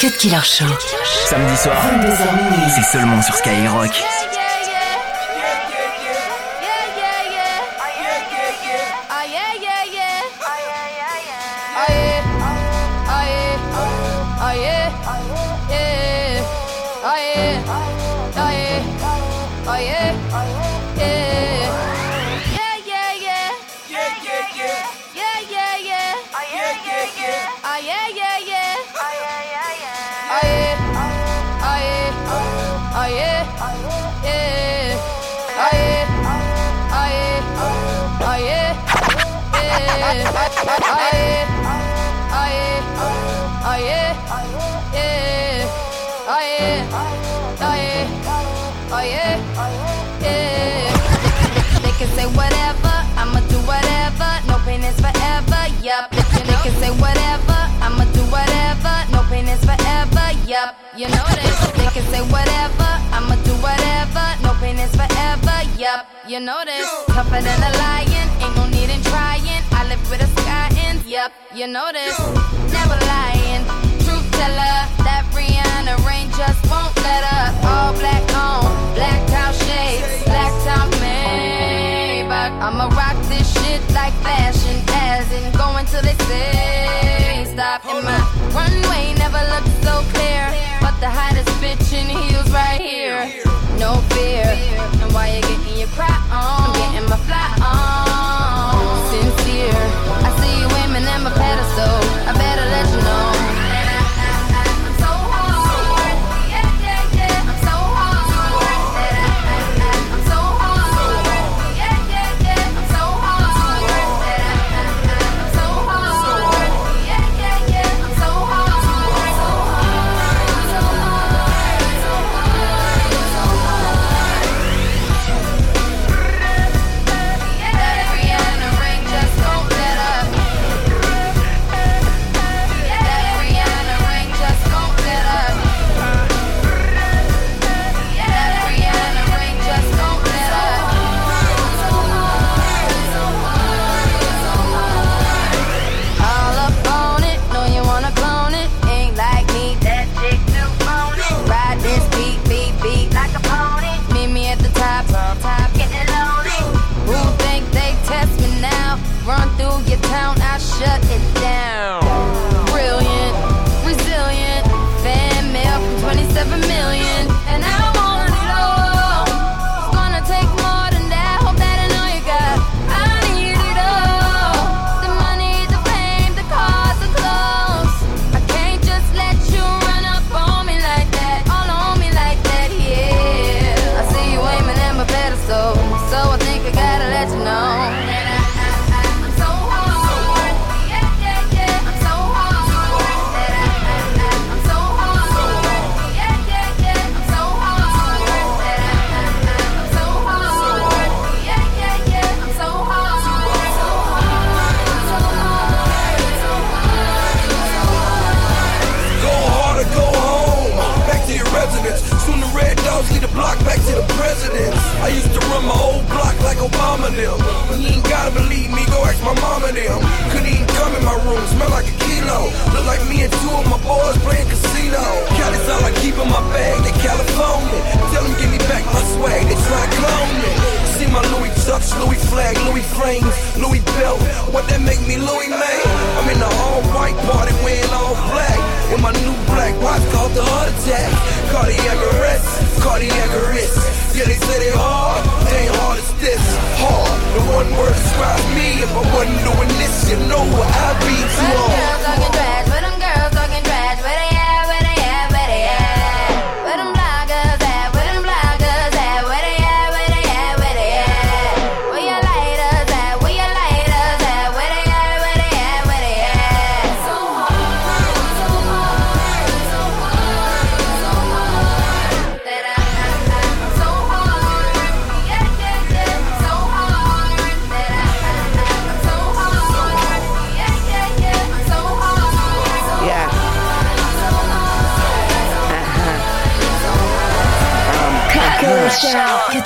Cut Killer Show. Samedi soir, 22h minuit. c'est seulement sur Skyrock. You know this. They can say whatever, I'ma do whatever. No pain is forever, yup. You know this. Tougher than a lion, ain't no need in trying. I live with a sky ends, yup. You know this. Never lying. Truth teller, that Rihanna rain just won't let up. All black on, black out shades, black top Maybach. I'ma rock this shit like fashion, as in going till they say stop. And my runway never looked in heels right here. No fear, and while you're getting your cry on, I'm getting my fly You ain't gotta believe me, go ask my mama them. Couldn't even come in my room, smell like a kilo. Look like me and two of my boys playing casino. Cali's all I keep in my bag, they California. Tell them give me back my swag, they try to clone me. See my Louis Tucks, Louis flag, Louis flames, Louis belt. What that make me Louis May? I'm in the all white party wearing all black. In my new black watch called the heart attack. Cardiac arrest, cardiac arrest. Yeah, they they hard, hard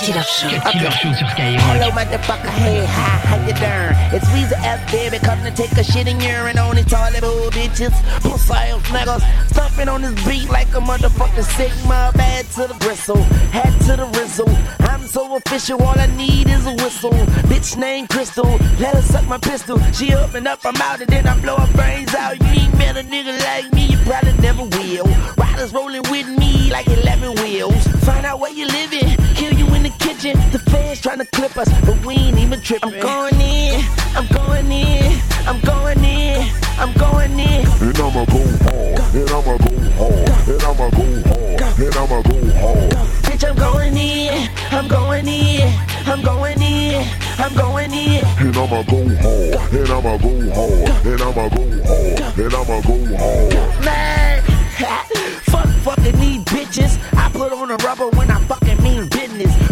Killer Show. Cut Killer Show sur Skyrock. Hello, motherfucker. Hey, hi, how you doing? It's Weezy F, baby. Come to take a shit and urine on these toilet old bitches. Pussy ass niggas. Stumping on this beat like a motherfucking Sigma. Bad to the bristle. Hat to the rizzle. I'm so official. All I need is a whistle. Bitch named Crystal. Let her suck my pistol. She up and up, I'm out, and then I blow her brains out. You ain't met a nigga like me. You probably never will. Riders rolling with me like 11 wheels. Find out where you living, kill you in the kitchen. The fans trying to clip us, but we ain't even tripping. I'm going in, I'm going in, I'm going in, I'm going in. And I'ma go hard, and I'ma go hard, and I'ma go hard, and I'ma go hard. Bitch, I'm going in, I'm going in, I'm going in, I'm going in. And I'ma go hard, and I'ma go hard, and I'ma go hard, and I'ma go hard. Man, fuck fucking these bitches. I put on a rubber when I fucking.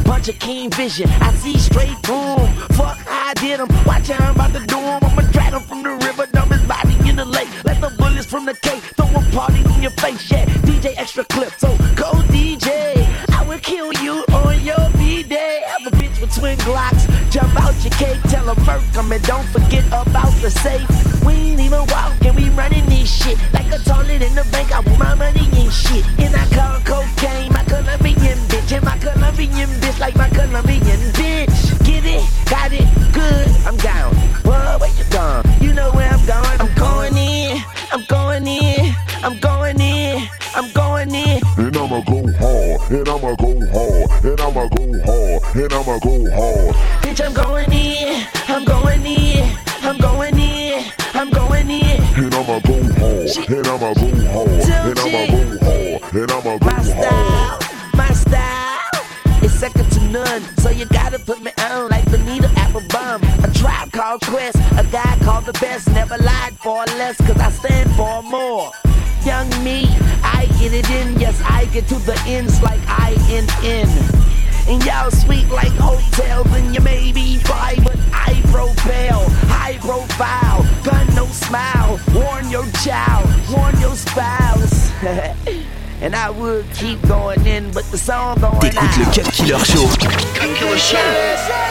Bunch of keen vision, I see straight through. Fuck, I did 'em. Watch how I'm about to do. I'ma drag 'em from the river, dump his body in the lake. Let the bullets from the cake throw a party in your face. Yeah, DJ extra clip, so go DJ. I will kill you on your B-day. I'm a bitch with twin Glocks. Jump out your cake, tell Merc come and don't forget about the safe. We ain't even walking, we running this shit. Like a toilet in the bank, I want my money and shit. And I'ma go hard. Bitch, I'm going in. I'm going in. I'm going in. I'm going in. And I'ma go hard, and I'ma go hard, and I'ma go hard, and I'ma go My hard. style, my style is second to none. So you gotta put me on like Bonita Applebum. A tribe called Quest, a guy called the best. Never lied for less, cause I stand for more. Young me, I get it in, yes, I get to the ends like I N N. And y'all sweet like hotels, and you may be fly, but I propel. High profile, gun no smile. Warn your child, warn your spouse. and I would keep going in, but the song going T'écoutes le. Cut Killer Show. Cut Killer Show.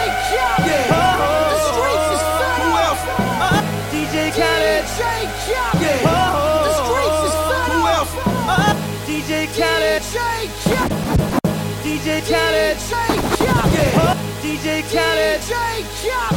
DJ Khaled. DJ Khaled. The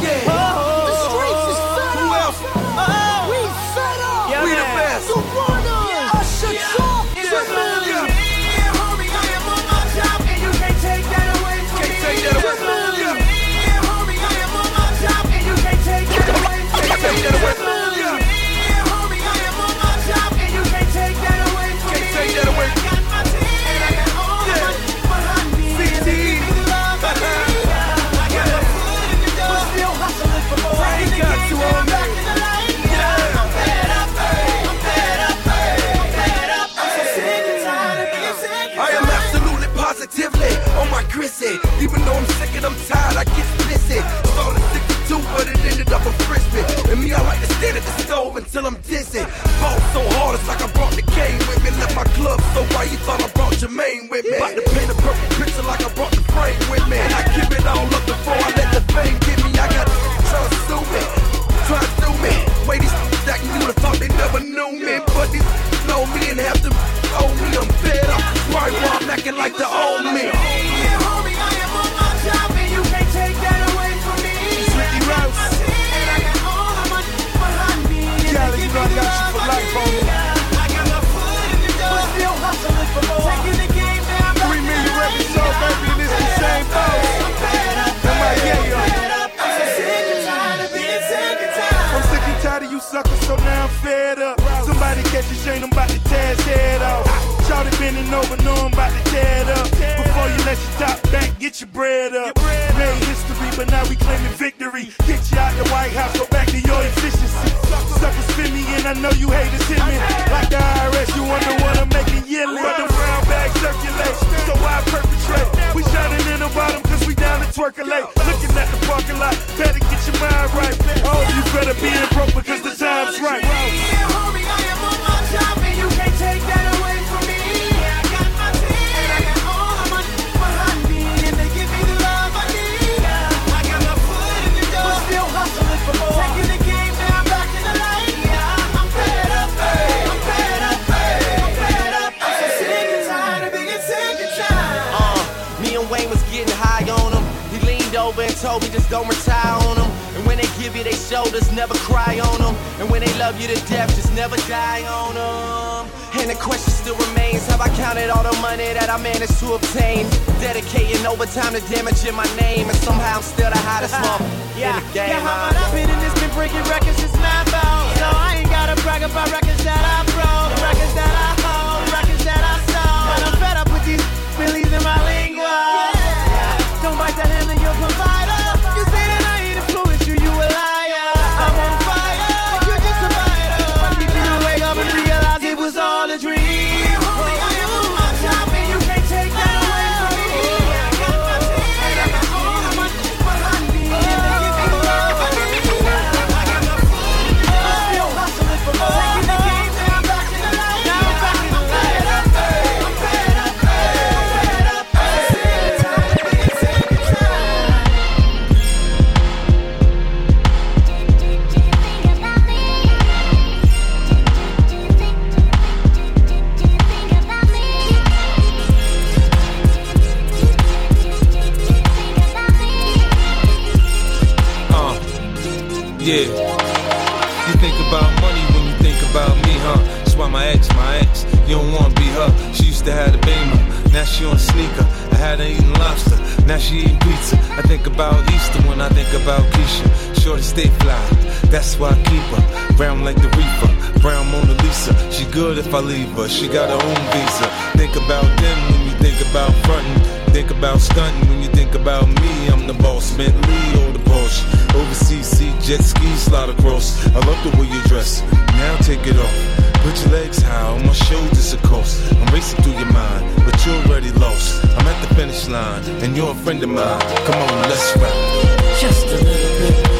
Even though I'm sick and I'm tired, I get blissy. Started 62, but it ended up a frisbee. And me, I like to stand at the stove until I'm dizzy. Ball so hard, it's like I brought the cane with me. Left my club so white, you thought I brought Jermaine with me. About to paint a purple picture like I brought the suckers, so now I'm fed up. Somebody catch a shame, I'm about to tear his head off. Shawty bending over, know I'm about to tear it up. You let your top back, get your bread up. Made history, but now we claiming victory. Get you out the White House, go back to your efficiency. Suckers spin me, and I know you haters hit me. Like the IRS, you wonder what I'm making yearly. But the brown bag circulate, so I perpetrate. We shining in the bottom, cause we down to twerkulate. Looking at the parking lot, better get your mind right. Oh, you better be in broke because the time's right. Yeah, homie, I am on my top, and you can't take Wayne was getting high on him. He leaned over and told me just don't retire on him. And when they give you their shoulders, never cry on them. And when they love you to death, just never die on them. And the question still remains Have I counted all the money that I managed to obtain? Dedicating overtime to damaging my name And somehow I'm still the hottest one yeah. in the game Yeah, how about I've been in this, been breaking records since 9 yeah. No, I ain't gotta brag about records that I broke Records that I about me, huh? That's why my ex, my ex, you don't wanna be her. She used to have a beamer, now she on sneaker. I had her eating lobster, now she eating pizza. I think about Easter when I think about Keisha. Shorty stay fly, that's why I keep her. Brown like the reefer, brown Mona Lisa. She good if I leave her, she got her own visa. Think about them when you think about frontin'. Think about stunting when you think about me. I'm the boss, Bentley or the Porsche. Overseas, see jet ski slide across. I love the way you dress. Now take it off. Put your legs high on my shoulders, of course. I'm racing through your mind, but you're already lost. I'm at the finish line, and you're a friend of mine. Come on, let's ride. Just a little bit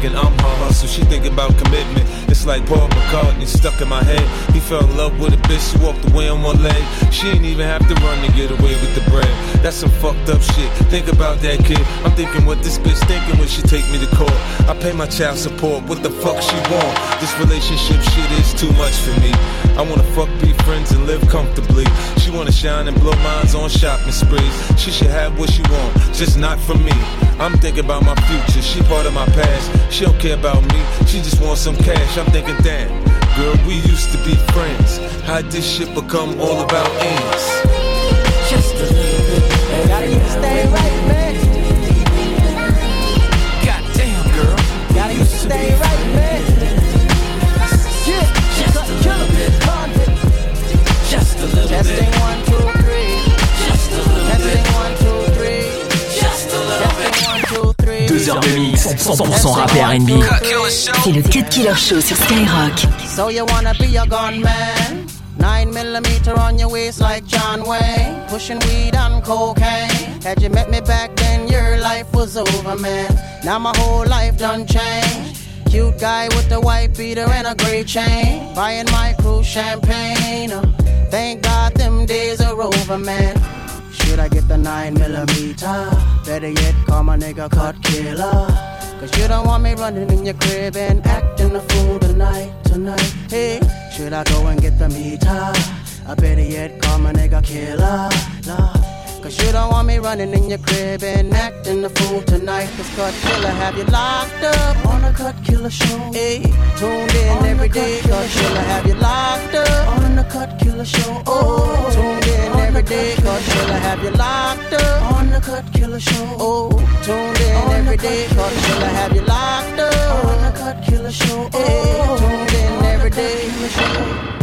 thinking I'm her hustle, she thinking about commitment. It's like Paul McCartney stuck in my head. He fell in love with a bitch, she walked away on one leg. She ain't even have to run to get away with the bread. That's some fucked up shit. Think about that kid. I'm thinking what this bitch thinking when she take me to court. I pay my child support, what the fuck she want? This relationship shit is too much for me. I wanna fuck, be friends, and live comfortably. She wanna shine and blow minds on shopping sprees. She should have what she want, just not from me. I'm thinking about my future, she part of my past. She don't care about me, she just wants some cash. I'm thinking, damn, girl, we used to be friends. How'd this shit become all about ends? Just a little bit. Gotta stay right, 100% rap et R&B. C'est le Cut Killer Show sur Skyrock. So you wanna be a gunman? Nine millimeter on your waist like John Wayne. Pushing weed and cocaine. Had you met me back then, your life was over, man. Now my whole life done changed. Cute guy with the white beater and a gray chain. Buying my crew champagne. Uh, thank God them days are over, man. Should I get the 9 millimeter? Better yet, call my nigga cut killer. Cause you don't want me running in your crib and acting a fool tonight, tonight. Hey, should I go and get the meter? Ah, I better yet, call my nigga killer. Cause you don't want me running in your crib and acting a fool tonight. Cause cut killer have you locked up on a cut killer show. Ayy, tuned in on every day. Cut killer, killer have you locked up on a cut killer show. Oh, tuned in on every day. Cut killer, killer have you locked up on a cut killer show. Oh, tuned in on every day. Cut killer, have you locked up on a cut killer show. Oh, tuned in every day.